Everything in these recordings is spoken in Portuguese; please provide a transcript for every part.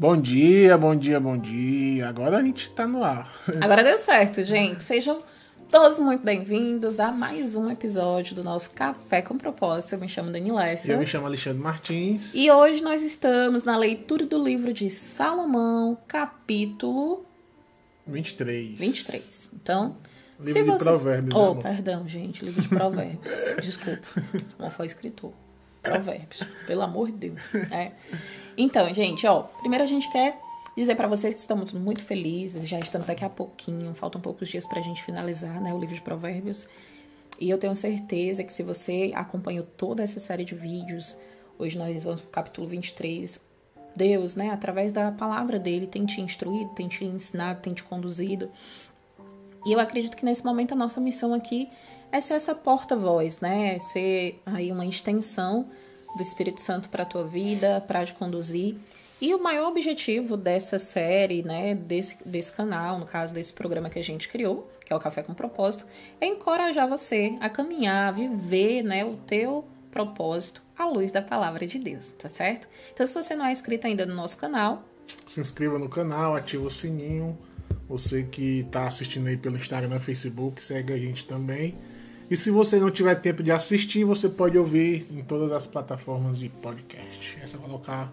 Bom dia, bom dia, bom dia. Agora a gente tá no ar. Agora deu certo, gente. Sejam todos muito bem-vindos a mais um episódio do nosso Café com Propósito. Eu me chamo Dani Lécia. Eu me chamo Alexandre Martins. E hoje nós estamos na leitura do livro de Salomão, capítulo 23. 23. Então, Livro de você... provérbios, né, Oh, amor? perdão, gente. Livro de provérbios. Desculpa. Não foi escritor. Provérbios. Pelo amor de Deus. É. Então, gente, ó. Primeiro a gente quer dizer pra vocês que estamos muito felizes. Já estamos daqui a pouquinho. Faltam poucos dias pra gente finalizar, né? O livro de provérbios. E eu tenho certeza que se você acompanhou toda essa série de vídeos, hoje nós vamos pro capítulo 23. Deus, né, através da palavra dele, tem te instruído, tem te ensinado, tem te conduzido. E eu acredito que nesse momento a nossa missão aqui é ser essa porta-voz, né? Ser aí uma extensão do Espírito Santo para a tua vida, para te conduzir. E o maior objetivo dessa série, né, desse, desse canal, no caso desse programa que a gente criou, que é o Café com Propósito, é encorajar você a caminhar, a viver, né, o teu propósito à luz da palavra de Deus, tá certo? Então, se você não é inscrito ainda no nosso canal, Se inscreva no canal, ativa o sininho. Você que tá assistindo aí pelo Instagram, Facebook, segue a gente também. E se você não tiver tempo de assistir, você pode ouvir em todas as plataformas de podcast. É só colocar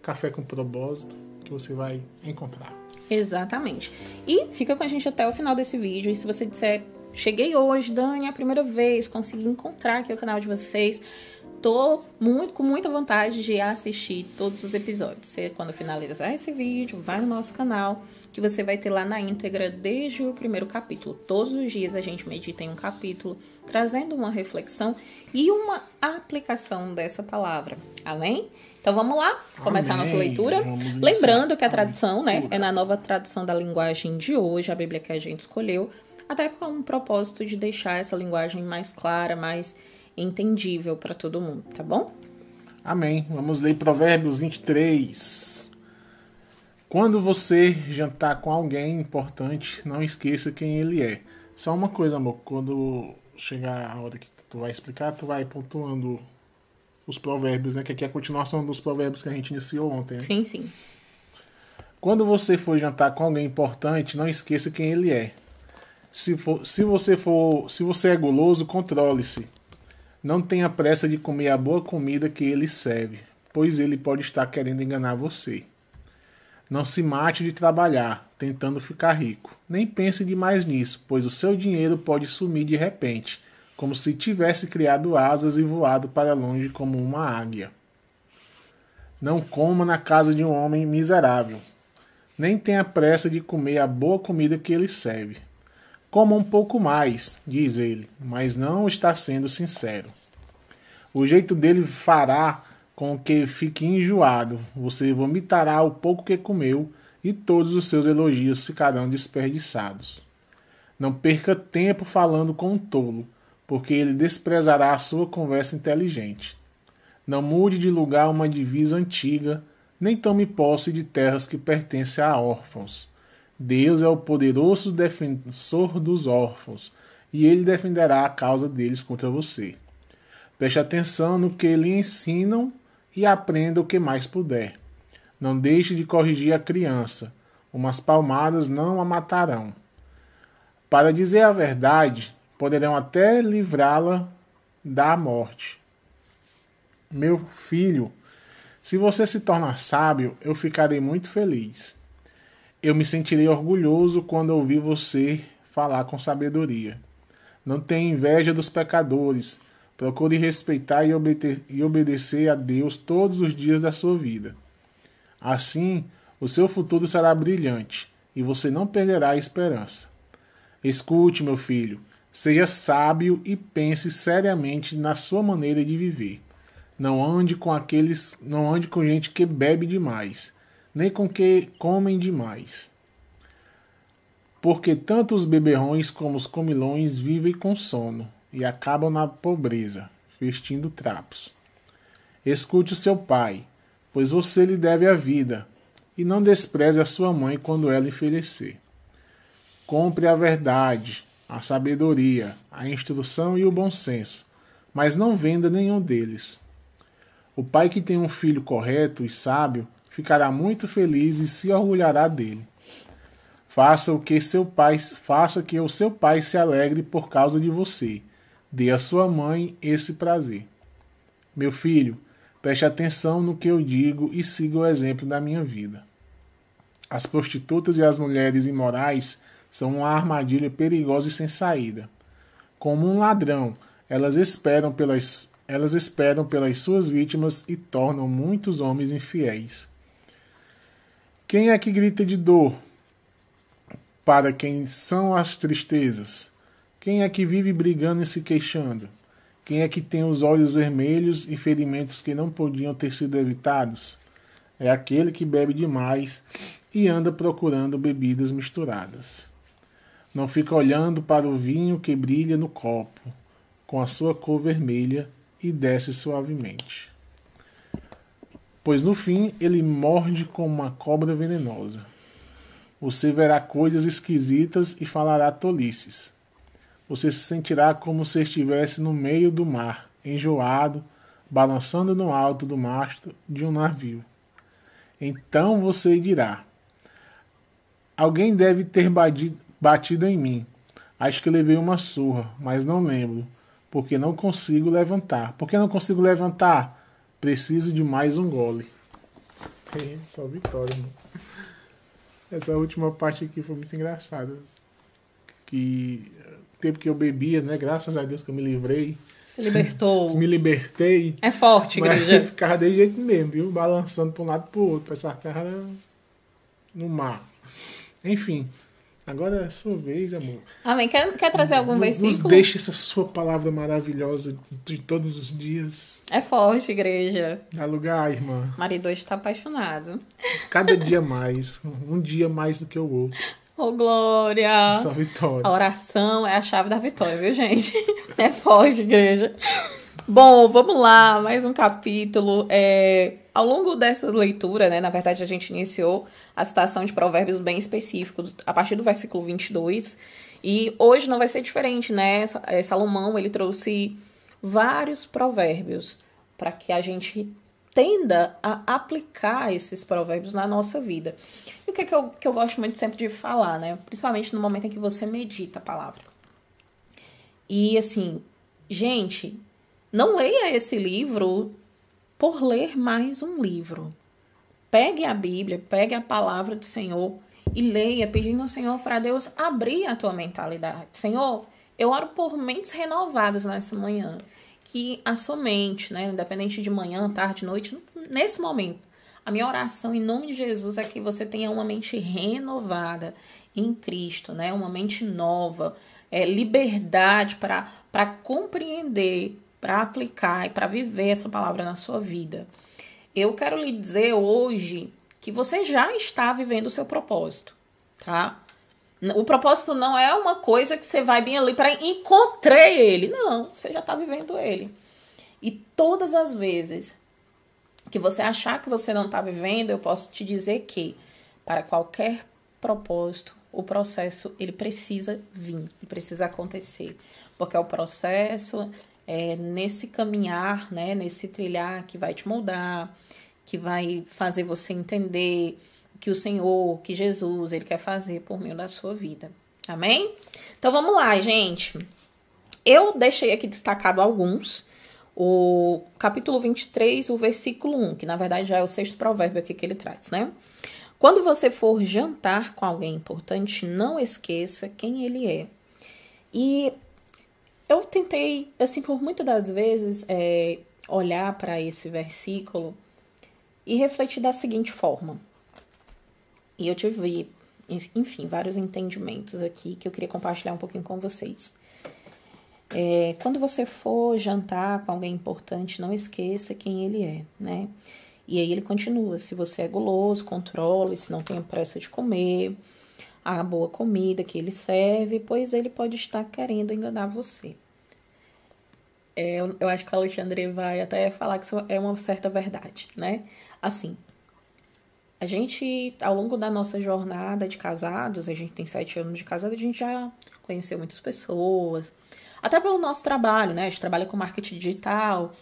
Café com Propósito que você vai encontrar. Exatamente. E fica com a gente até o final desse vídeo. E se você disser, cheguei hoje, Dani, é a primeira vez, consegui encontrar aqui o canal de vocês. Tô muito, com muita vontade de assistir todos os episódios. Você, quando finalizar esse vídeo, vai no nosso canal, que você vai ter lá na íntegra desde o primeiro capítulo. Todos os dias a gente medita em um capítulo, trazendo uma reflexão e uma aplicação dessa palavra. Além? Então vamos lá, começar a nossa Amém. leitura. Vamos Lembrando que a tradução, né, leitura. é na nova tradução da linguagem de hoje, a Bíblia que a gente escolheu, até com um propósito de deixar essa linguagem mais clara, mais entendível para todo mundo, tá bom? Amém. Vamos ler Provérbios 23. Quando você jantar com alguém importante, não esqueça quem ele é. Só uma coisa, amor. Quando chegar a hora que tu vai explicar, tu vai pontuando os provérbios, né? Que aqui é a continuação dos provérbios que a gente iniciou ontem. né? Sim, sim. Quando você for jantar com alguém importante, não esqueça quem ele é. Se, for, se você for, se você é guloso, controle-se. Não tenha pressa de comer a boa comida que ele serve, pois ele pode estar querendo enganar você. Não se mate de trabalhar, tentando ficar rico. Nem pense demais nisso, pois o seu dinheiro pode sumir de repente, como se tivesse criado asas e voado para longe como uma águia. Não coma na casa de um homem miserável, nem tenha pressa de comer a boa comida que ele serve. Coma um pouco mais, diz ele, mas não está sendo sincero. O jeito dele fará com que fique enjoado. Você vomitará o pouco que comeu e todos os seus elogios ficarão desperdiçados. Não perca tempo falando com um tolo, porque ele desprezará a sua conversa inteligente. Não mude de lugar uma divisa antiga, nem tome posse de terras que pertencem a órfãos. Deus é o poderoso defensor dos órfãos, e ele defenderá a causa deles contra você. Preste atenção no que lhe ensinam e aprenda o que mais puder. Não deixe de corrigir a criança, umas palmadas não a matarão. Para dizer a verdade, poderão até livrá-la da morte. Meu filho, se você se tornar sábio, eu ficarei muito feliz. Eu me sentirei orgulhoso quando ouvir você falar com sabedoria. Não tenha inveja dos pecadores. Procure respeitar e, obede- e obedecer a Deus todos os dias da sua vida. Assim, o seu futuro será brilhante e você não perderá a esperança. Escute, meu filho, seja sábio e pense seriamente na sua maneira de viver. Não ande com aqueles, não ande com gente que bebe demais, nem com que comem demais. Porque tanto os beberrões como os comilões vivem com sono e acabam na pobreza, vestindo trapos. Escute o seu pai, pois você lhe deve a vida, e não despreze a sua mãe quando ela envelhecer. Compre a verdade, a sabedoria, a instrução e o bom senso, mas não venda nenhum deles. O pai que tem um filho correto e sábio ficará muito feliz e se orgulhará dele. Faça o que seu pai, faça que o seu pai se alegre por causa de você. Dê à sua mãe esse prazer. Meu filho, preste atenção no que eu digo e siga o exemplo da minha vida. As prostitutas e as mulheres imorais são uma armadilha perigosa e sem saída. Como um ladrão, elas esperam pelas, elas esperam pelas suas vítimas e tornam muitos homens infiéis. Quem é que grita de dor para quem são as tristezas? Quem é que vive brigando e se queixando? Quem é que tem os olhos vermelhos e ferimentos que não podiam ter sido evitados? É aquele que bebe demais e anda procurando bebidas misturadas. Não fica olhando para o vinho que brilha no copo, com a sua cor vermelha, e desce suavemente. Pois no fim ele morde como uma cobra venenosa. Você verá coisas esquisitas e falará tolices. Você se sentirá como se estivesse no meio do mar, enjoado, balançando no alto do mastro de um navio. Então você dirá: Alguém deve ter batido em mim. Acho que levei uma surra, mas não lembro, porque não consigo levantar. Por que não consigo levantar? Preciso de mais um gole. Só vitória, mano. Essa última parte aqui foi muito engraçada. Que tempo que eu bebia, né? Graças a Deus que eu me livrei. Se libertou. me libertei. É forte, igreja. ficava de jeito mesmo, viu? Balançando para um lado e para o outro. Essa cara no mar. Enfim. Agora é sua vez, amor. Amém. Quer, quer trazer algum nos, versículo? Nos deixe essa sua palavra maravilhosa de todos os dias. É forte, igreja. Dá lugar, irmã. Marido hoje está apaixonado. Cada dia mais. Um dia mais do que o outro. Ô, oh, Glória! Essa vitória. A oração é a chave da vitória, viu, gente? É forte, igreja. Bom, vamos lá, mais um capítulo. É, ao longo dessa leitura, né, na verdade, a gente iniciou a citação de provérbios bem específicos, a partir do versículo 22. E hoje não vai ser diferente, né? É, Salomão, ele trouxe vários provérbios para que a gente tenda a aplicar esses provérbios na nossa vida. E o que, é que, eu, que eu gosto muito sempre de falar, né? Principalmente no momento em que você medita a palavra. E assim, gente, não leia esse livro por ler mais um livro. Pegue a Bíblia, pegue a palavra do Senhor e leia, pedindo ao Senhor para Deus abrir a tua mentalidade. Senhor, eu oro por mentes renovadas nessa manhã. Que a sua mente, né, independente de manhã, tarde, noite, nesse momento, a minha oração em nome de Jesus é que você tenha uma mente renovada em Cristo, né, uma mente nova, é, liberdade para compreender para aplicar e para viver essa palavra na sua vida. Eu quero lhe dizer hoje que você já está vivendo o seu propósito, tá? O propósito não é uma coisa que você vai bem ali para encontrei ele. Não, você já está vivendo ele. E todas as vezes que você achar que você não está vivendo, eu posso te dizer que para qualquer propósito, o processo ele precisa vir, ele precisa acontecer, porque é o processo é, nesse caminhar, né, nesse trilhar que vai te moldar, que vai fazer você entender que o Senhor, que Jesus, ele quer fazer por meio da sua vida. Amém? Então vamos lá, gente. Eu deixei aqui destacado alguns. O capítulo 23, o versículo 1, que na verdade já é o sexto provérbio aqui que ele traz, né? Quando você for jantar com alguém importante, não esqueça quem ele é. E eu tentei, assim, por muitas das vezes, é, olhar para esse versículo e refletir da seguinte forma. E eu tive, enfim, vários entendimentos aqui que eu queria compartilhar um pouquinho com vocês. É, quando você for jantar com alguém importante, não esqueça quem ele é, né? E aí ele continua: se você é guloso, controle, se não tem pressa de comer a boa comida que ele serve, pois ele pode estar querendo enganar você. É, eu, acho que o Alexandre vai até falar que isso é uma certa verdade, né? Assim, a gente, ao longo da nossa jornada de casados, a gente tem sete anos de casado, a gente já conheceu muitas pessoas, até pelo nosso trabalho, né? A gente trabalha com marketing digital.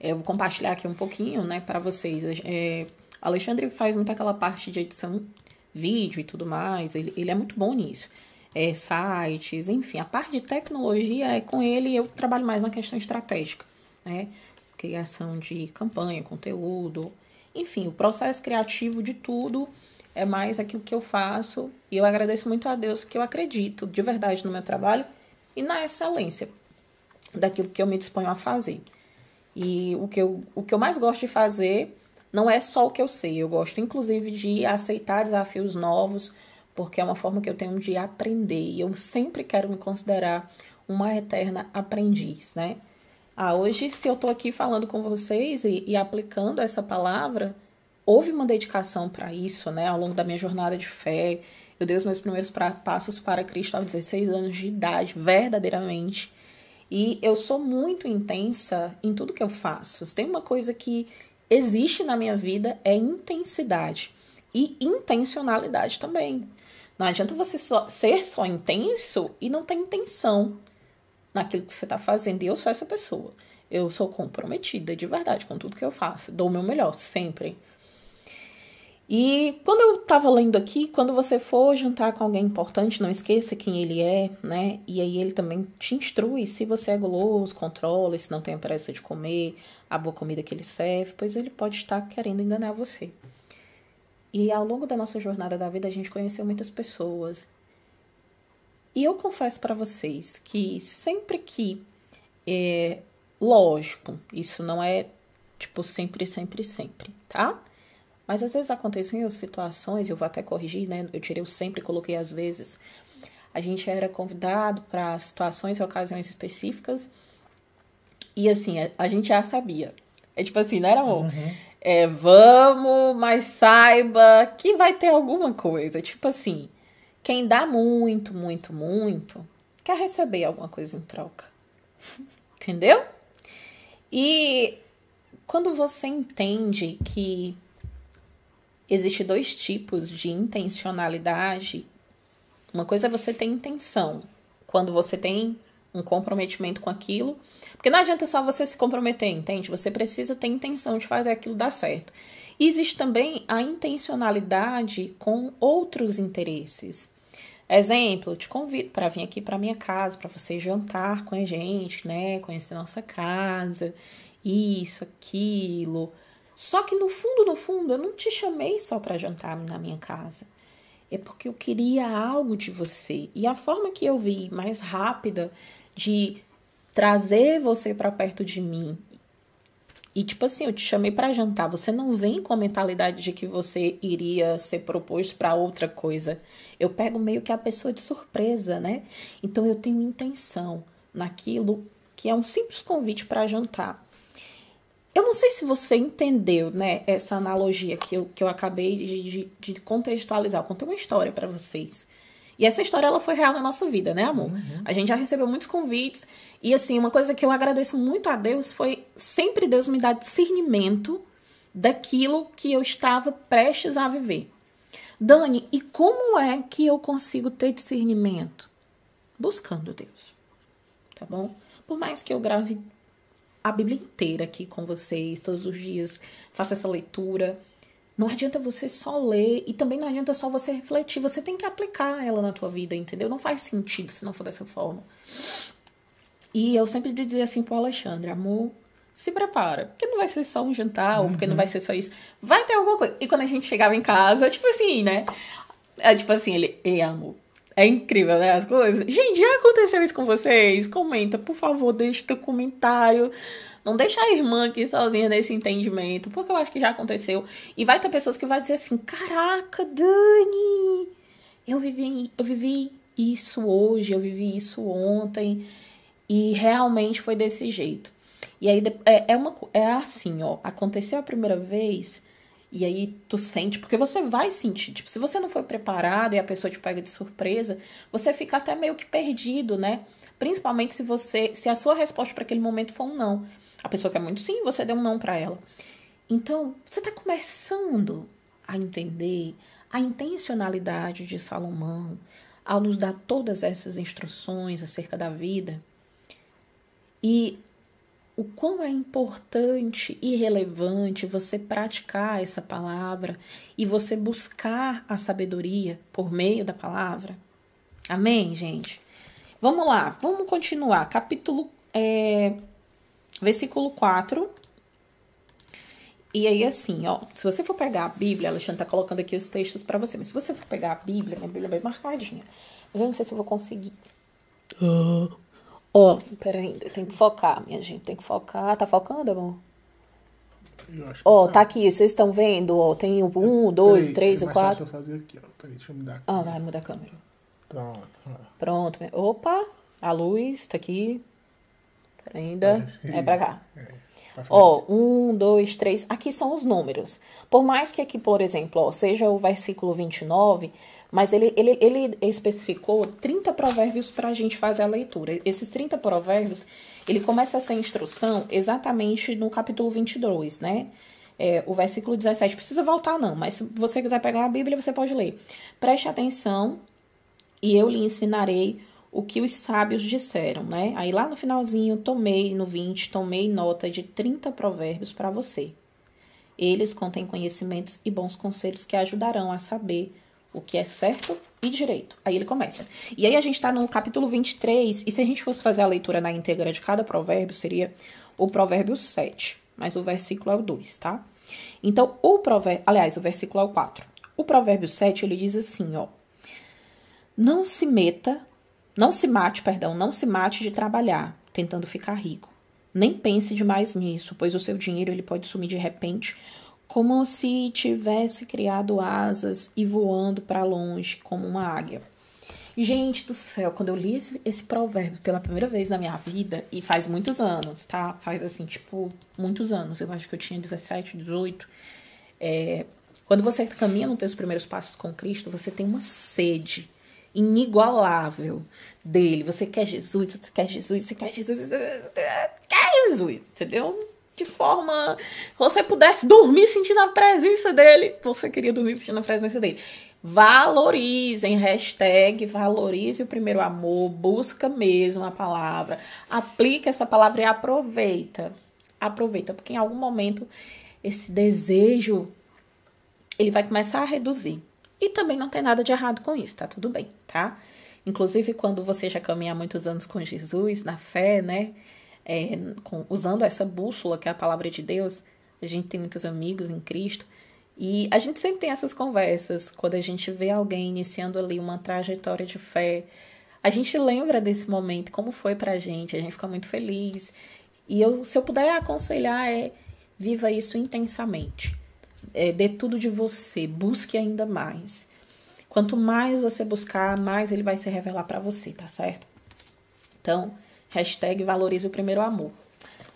É, eu vou compartilhar aqui um pouquinho, né, para vocês. É, Alexandre faz muito aquela parte de edição vídeo e tudo mais, ele, ele é muito bom nisso. É, sites, enfim, a parte de tecnologia é com ele, eu trabalho mais na questão estratégica, né? Criação de campanha, conteúdo, enfim, o processo criativo de tudo é mais aquilo que eu faço e eu agradeço muito a Deus que eu acredito de verdade no meu trabalho e na excelência daquilo que eu me disponho a fazer. E o que eu, o que eu mais gosto de fazer não é só o que eu sei, eu gosto inclusive de aceitar desafios novos, porque é uma forma que eu tenho de aprender e eu sempre quero me considerar uma eterna aprendiz, né? Ah, hoje, se eu estou aqui falando com vocês e, e aplicando essa palavra, houve uma dedicação para isso, né? Ao longo da minha jornada de fé. Eu dei os meus primeiros passos para Cristo aos 16 anos de idade, verdadeiramente. E eu sou muito intensa em tudo que eu faço. Tem uma coisa que existe na minha vida é intensidade e intencionalidade também. Não adianta você só, ser só intenso e não ter intenção naquilo que você está fazendo. E eu sou essa pessoa. Eu sou comprometida de verdade com tudo que eu faço. Dou o meu melhor, sempre. E quando eu estava lendo aqui, quando você for jantar com alguém importante, não esqueça quem ele é, né? E aí ele também te instrui se você é guloso, controla, se não tem pressa de comer a boa comida que ele serve, pois ele pode estar querendo enganar você. E ao longo da nossa jornada da vida, a gente conheceu muitas pessoas e eu confesso para vocês que sempre que é lógico, isso não é tipo sempre, sempre, sempre, tá? Mas às vezes acontecem situações, eu vou até corrigir, né? Eu tirei o sempre e coloquei às vezes. A gente era convidado para situações e ocasiões específicas. E assim, a gente já sabia. É tipo assim, não era amor? Uhum. É, vamos, mas saiba que vai ter alguma coisa. Tipo assim, quem dá muito, muito, muito, quer receber alguma coisa em troca. Entendeu? E quando você entende que existe dois tipos de intencionalidade, uma coisa é você ter intenção, quando você tem um comprometimento com aquilo, porque não adianta só você se comprometer, entende? Você precisa ter intenção de fazer aquilo dar certo. E existe também a intencionalidade com outros interesses. Exemplo, te convido para vir aqui para minha casa, para você jantar com a gente, né? Conhecer nossa casa, isso, aquilo. Só que no fundo, no fundo, eu não te chamei só para jantar na minha casa. É porque eu queria algo de você. E a forma que eu vi mais rápida de trazer você para perto de mim e tipo assim, eu te chamei para jantar, você não vem com a mentalidade de que você iria ser proposto para outra coisa. Eu pego meio que a pessoa de surpresa, né? Então eu tenho intenção naquilo que é um simples convite para jantar. Eu não sei se você entendeu, né, essa analogia que eu, que eu acabei de, de, de contextualizar. Eu contei uma história para vocês. E essa história ela foi real na nossa vida, né, amor? Uhum. A gente já recebeu muitos convites. E assim, uma coisa que eu agradeço muito a Deus foi sempre Deus me dar discernimento daquilo que eu estava prestes a viver. Dani, e como é que eu consigo ter discernimento? Buscando Deus. Tá bom? Por mais que eu grave a Bíblia inteira aqui com vocês, todos os dias, faça essa leitura não adianta você só ler e também não adianta só você refletir. Você tem que aplicar ela na tua vida, entendeu? Não faz sentido se não for dessa forma. E eu sempre dizia assim pro Alexandre, amor, se prepara. Porque não vai ser só um jantar, uhum. ou porque não vai ser só isso. Vai ter alguma coisa. E quando a gente chegava em casa, tipo assim, né? É tipo assim, ele, ei, amor, é incrível, né? As coisas. Gente, já aconteceu isso com vocês? Comenta, por favor, deixa teu comentário. Não deixa a irmã aqui sozinha nesse entendimento, porque eu acho que já aconteceu. E vai ter pessoas que vão dizer assim: caraca, Dani, eu vivi, eu vivi isso hoje, eu vivi isso ontem. E realmente foi desse jeito. E aí é, é, uma, é assim, ó. Aconteceu a primeira vez. E aí tu sente, porque você vai sentir, tipo, se você não foi preparado e a pessoa te pega de surpresa, você fica até meio que perdido, né? Principalmente se você, se a sua resposta para aquele momento for um não. A pessoa quer muito sim, você deu um não para ela. Então, você está começando a entender a intencionalidade de Salomão ao nos dar todas essas instruções acerca da vida. E o quão é importante e relevante você praticar essa palavra e você buscar a sabedoria por meio da palavra. Amém, gente? Vamos lá, vamos continuar. Capítulo, é, versículo 4. E aí, assim, ó, se você for pegar a Bíblia, a Alexandre tá colocando aqui os textos para você, mas se você for pegar a Bíblia, minha Bíblia é bem marcadinha. Mas eu não sei se eu vou conseguir. Ó, oh, peraí, tem que focar, minha gente, tem que focar. Tá focando, amor? Ó, oh, tá aqui, vocês estão vendo? Ó, tem o um, dois, peraí, três, o quatro. fazer aqui, ó. Peraí, deixa eu mudar. Ah, vai mudar a câmera. Pronto. Pronto. Opa, a luz tá aqui. Ainda. É pra cá. É. Ó, um, dois, três. Aqui são os números. Por mais que aqui, por exemplo, ó, seja o versículo 29, mas ele, ele, ele especificou 30 provérbios para a gente fazer a leitura. Esses 30 provérbios, ele começa essa instrução exatamente no capítulo 22, né? É, o versículo 17. Precisa voltar, não, mas se você quiser pegar a Bíblia, você pode ler. Preste atenção e eu lhe ensinarei o que os sábios disseram, né? Aí lá no finalzinho, tomei no 20, tomei nota de 30 provérbios para você. Eles contêm conhecimentos e bons conselhos que ajudarão a saber o que é certo e direito. Aí ele começa. E aí a gente está no capítulo 23, e se a gente fosse fazer a leitura na íntegra de cada provérbio, seria o provérbio 7, mas o versículo é o 2, tá? Então, o provérbio, aliás, o versículo é o 4. O provérbio 7, ele diz assim, ó: Não se meta não se mate, perdão, não se mate de trabalhar, tentando ficar rico. Nem pense demais nisso, pois o seu dinheiro ele pode sumir de repente, como se tivesse criado asas e voando para longe como uma águia. Gente do céu, quando eu li esse, esse, provérbio pela primeira vez na minha vida, e faz muitos anos, tá? Faz assim, tipo, muitos anos. Eu acho que eu tinha 17, 18. É, quando você caminha nos seus primeiros passos com Cristo, você tem uma sede inigualável dele. Você quer Jesus, você quer Jesus, você quer Jesus, você quer Jesus, entendeu? De forma. Se você pudesse dormir sentindo a presença dele, você queria dormir sentindo a presença dele. Valorizem, hashtag valorize o primeiro amor, busca mesmo a palavra, aplica essa palavra e aproveita. Aproveita, porque em algum momento esse desejo ele vai começar a reduzir. E também não tem nada de errado com isso, tá tudo bem, tá? Inclusive, quando você já caminha há muitos anos com Jesus, na fé, né? É, com, usando essa bússola que é a palavra de Deus, a gente tem muitos amigos em Cristo. E a gente sempre tem essas conversas quando a gente vê alguém iniciando ali uma trajetória de fé. A gente lembra desse momento, como foi pra gente, a gente fica muito feliz. E eu, se eu puder aconselhar, é viva isso intensamente é, dê tudo de você, busque ainda mais. Quanto mais você buscar, mais ele vai se revelar para você, tá certo? Então, hashtag valorize o primeiro amor.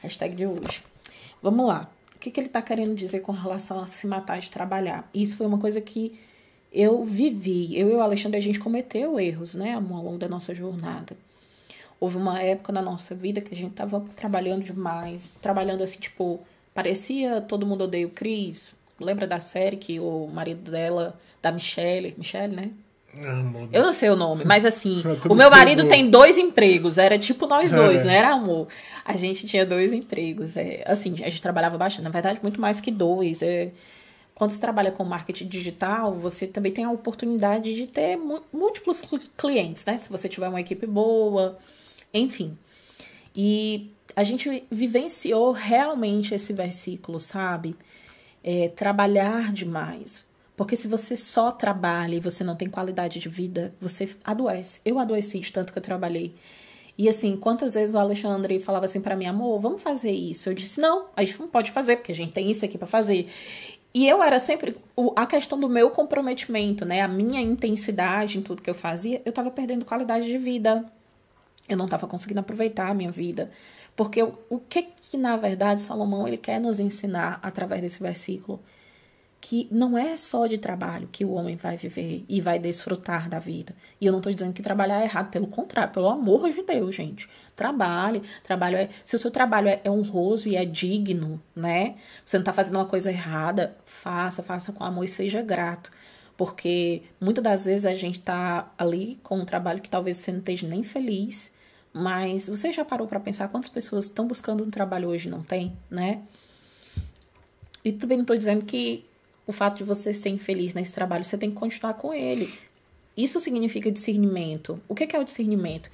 Hashtag de hoje. Vamos lá. O que, que ele tá querendo dizer com relação a se matar de trabalhar? Isso foi uma coisa que eu vivi. Eu e o Alexandre, a gente cometeu erros, né, ao longo da nossa jornada. Houve uma época na nossa vida que a gente tava trabalhando demais, trabalhando assim, tipo, parecia todo mundo odeia o Cris, Lembra da série que o marido dela, da Michelle, Michelle, né? Amor. Eu não sei o nome, mas assim, o meu marido tem dois empregos, era tipo nós dois, é. né? Era amor. A gente tinha dois empregos. É, assim, a gente trabalhava bastante, na verdade, muito mais que dois. É, quando você trabalha com marketing digital, você também tem a oportunidade de ter múltiplos clientes, né? Se você tiver uma equipe boa, enfim. E a gente vivenciou realmente esse versículo, sabe? É, trabalhar demais. Porque se você só trabalha e você não tem qualidade de vida, você adoece. Eu adoeci de tanto que eu trabalhei. E assim, quantas vezes o Alexandre falava assim para mim, amor, vamos fazer isso? Eu disse, não, a gente não pode fazer, porque a gente tem isso aqui para fazer. E eu era sempre a questão do meu comprometimento, né? A minha intensidade em tudo que eu fazia, eu tava perdendo qualidade de vida. Eu não tava conseguindo aproveitar a minha vida. Porque o, o que que na verdade Salomão ele quer nos ensinar através desse versículo? Que não é só de trabalho que o homem vai viver e vai desfrutar da vida. E eu não estou dizendo que trabalhar é errado, pelo contrário, pelo amor de Deus, gente. Trabalhe, trabalho é, se o seu trabalho é, é honroso e é digno, né? Você não está fazendo uma coisa errada, faça, faça com amor e seja grato porque muitas das vezes a gente está ali com um trabalho que talvez você não esteja nem feliz, Mas você já parou para pensar quantas pessoas estão buscando um trabalho hoje e não tem, né? E também não estou dizendo que o fato de você ser infeliz nesse trabalho, você tem que continuar com ele. Isso significa discernimento. O que é o discernimento?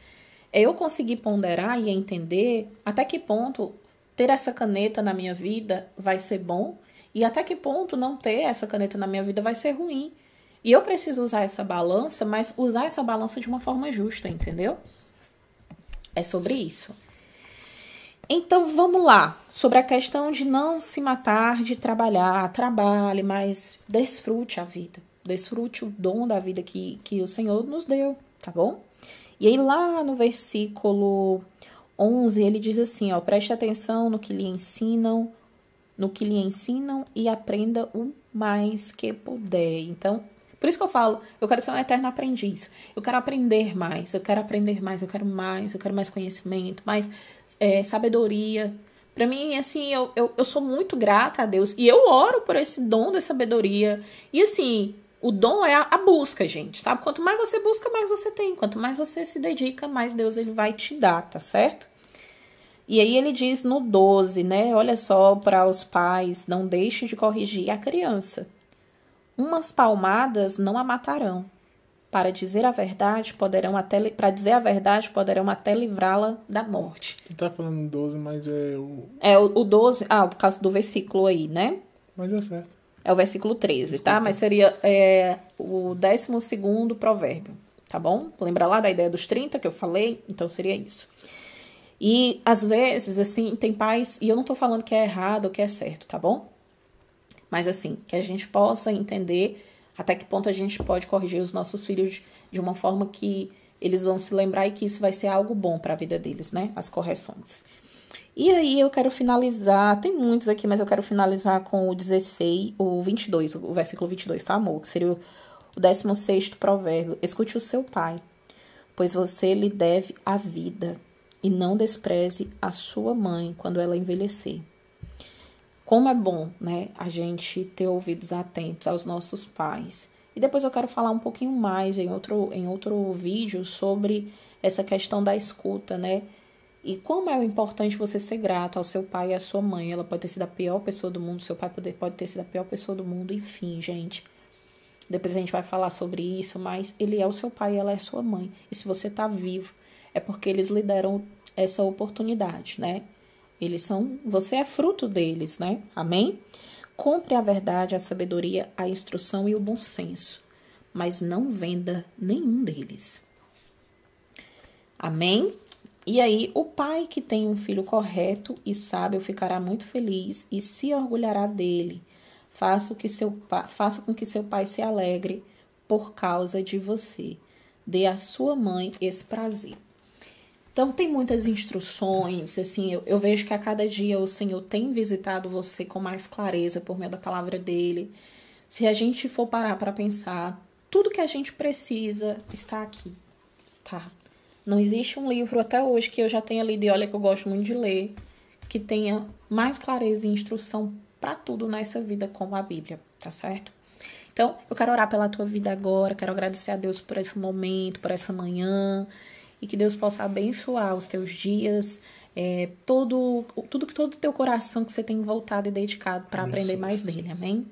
É eu conseguir ponderar e entender até que ponto ter essa caneta na minha vida vai ser bom e até que ponto não ter essa caneta na minha vida vai ser ruim. E eu preciso usar essa balança, mas usar essa balança de uma forma justa, entendeu? É sobre isso. Então vamos lá, sobre a questão de não se matar de trabalhar, trabalhe, mas desfrute a vida, desfrute o dom da vida que, que o Senhor nos deu, tá bom? E aí lá no versículo 11 ele diz assim, ó, preste atenção no que lhe ensinam, no que lhe ensinam e aprenda o mais que puder. Então por isso que eu falo, eu quero ser um eterno aprendiz. Eu quero aprender mais, eu quero aprender mais, eu quero mais, eu quero mais conhecimento, mais é, sabedoria. Para mim, assim, eu, eu, eu sou muito grata a Deus e eu oro por esse dom da sabedoria. E assim, o dom é a, a, busca, gente, sabe? Quanto mais você busca, mais você tem. Quanto mais você se dedica, mais Deus ele vai te dar, tá certo? E aí ele diz no 12, né? Olha só para os pais, não deixe de corrigir a criança. Umas palmadas não a matarão. Para dizer a verdade, poderão até para dizer a verdade, poderão até livrá-la da morte. Tu tá falando 12, mas é o É o, o 12, ah, por causa do versículo aí, né? Mas é certo. É o versículo 13, Desculpa. tá? Mas seria é, o 12 provérbio, tá bom? Lembra lá da ideia dos 30 que eu falei? Então seria isso. E às vezes, assim, tem pais, e eu não tô falando que é errado ou que é certo, tá bom? Mas assim, que a gente possa entender até que ponto a gente pode corrigir os nossos filhos de uma forma que eles vão se lembrar e que isso vai ser algo bom para a vida deles, né? As correções. E aí eu quero finalizar, tem muitos aqui, mas eu quero finalizar com o 16, o 22, o versículo 22, tá, amor? Que seria o 16 provérbio. Escute o seu pai, pois você lhe deve a vida, e não despreze a sua mãe quando ela envelhecer. Como é bom, né, a gente ter ouvidos atentos aos nossos pais. E depois eu quero falar um pouquinho mais em outro, em outro vídeo sobre essa questão da escuta, né? E como é importante você ser grato ao seu pai e à sua mãe. Ela pode ter sido a pior pessoa do mundo, seu pai pode, ter sido a pior pessoa do mundo, enfim, gente. Depois a gente vai falar sobre isso, mas ele é o seu pai e ela é sua mãe. E se você tá vivo, é porque eles lhe deram essa oportunidade, né? Eles são, você é fruto deles, né? Amém? Compre a verdade, a sabedoria, a instrução e o bom senso, mas não venda nenhum deles. Amém? E aí, o pai que tem um filho correto e sábio ficará muito feliz e se orgulhará dele. Faça, que seu, faça com que seu pai se alegre por causa de você. Dê à sua mãe esse prazer. Então, tem muitas instruções, assim, eu, eu, vejo que a cada dia o Senhor tem visitado você com mais clareza por meio da palavra dele. Se a gente for parar para pensar, tudo que a gente precisa está aqui, tá? Não existe um livro até hoje que eu já tenha lido, e olha que eu gosto muito de ler, que tenha mais clareza e instrução para tudo nessa vida como a Bíblia, tá certo? Então, eu quero orar pela tua vida agora, quero agradecer a Deus por esse momento, por essa manhã e que Deus possa abençoar os teus dias, é, todo, tudo que todo o teu coração que você tem voltado e dedicado para aprender mais dele. Amém?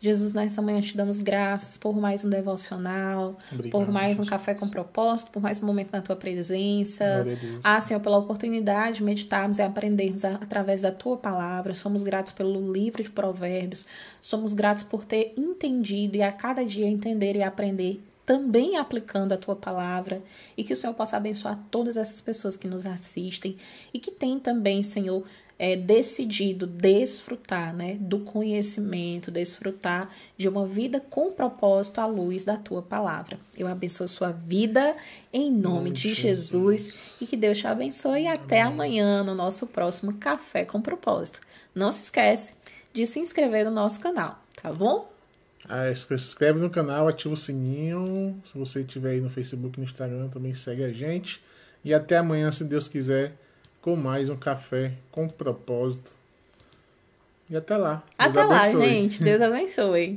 Jesus, nessa manhã te damos graças por mais um devocional, Obrigado, por mais um café com propósito, por mais um momento na tua presença. Ah, Senhor, pela oportunidade de meditarmos e aprendermos através da tua palavra. Somos gratos pelo livro de Provérbios. Somos gratos por ter entendido e a cada dia entender e aprender também aplicando a tua palavra e que o Senhor possa abençoar todas essas pessoas que nos assistem e que tem também, Senhor, é, decidido desfrutar né, do conhecimento, desfrutar de uma vida com propósito à luz da tua palavra. Eu abençoo sua vida em nome de Jesus. Jesus. e que Deus te abençoe e até amanhã no nosso próximo Café com Propósito. Não se esquece de se inscrever no nosso canal, tá bom? Ah, se inscreve no canal, ativa o sininho. Se você estiver aí no Facebook e no Instagram, também segue a gente. E até amanhã, se Deus quiser, com mais um café com propósito. E até lá. Até lá, gente. Deus abençoe.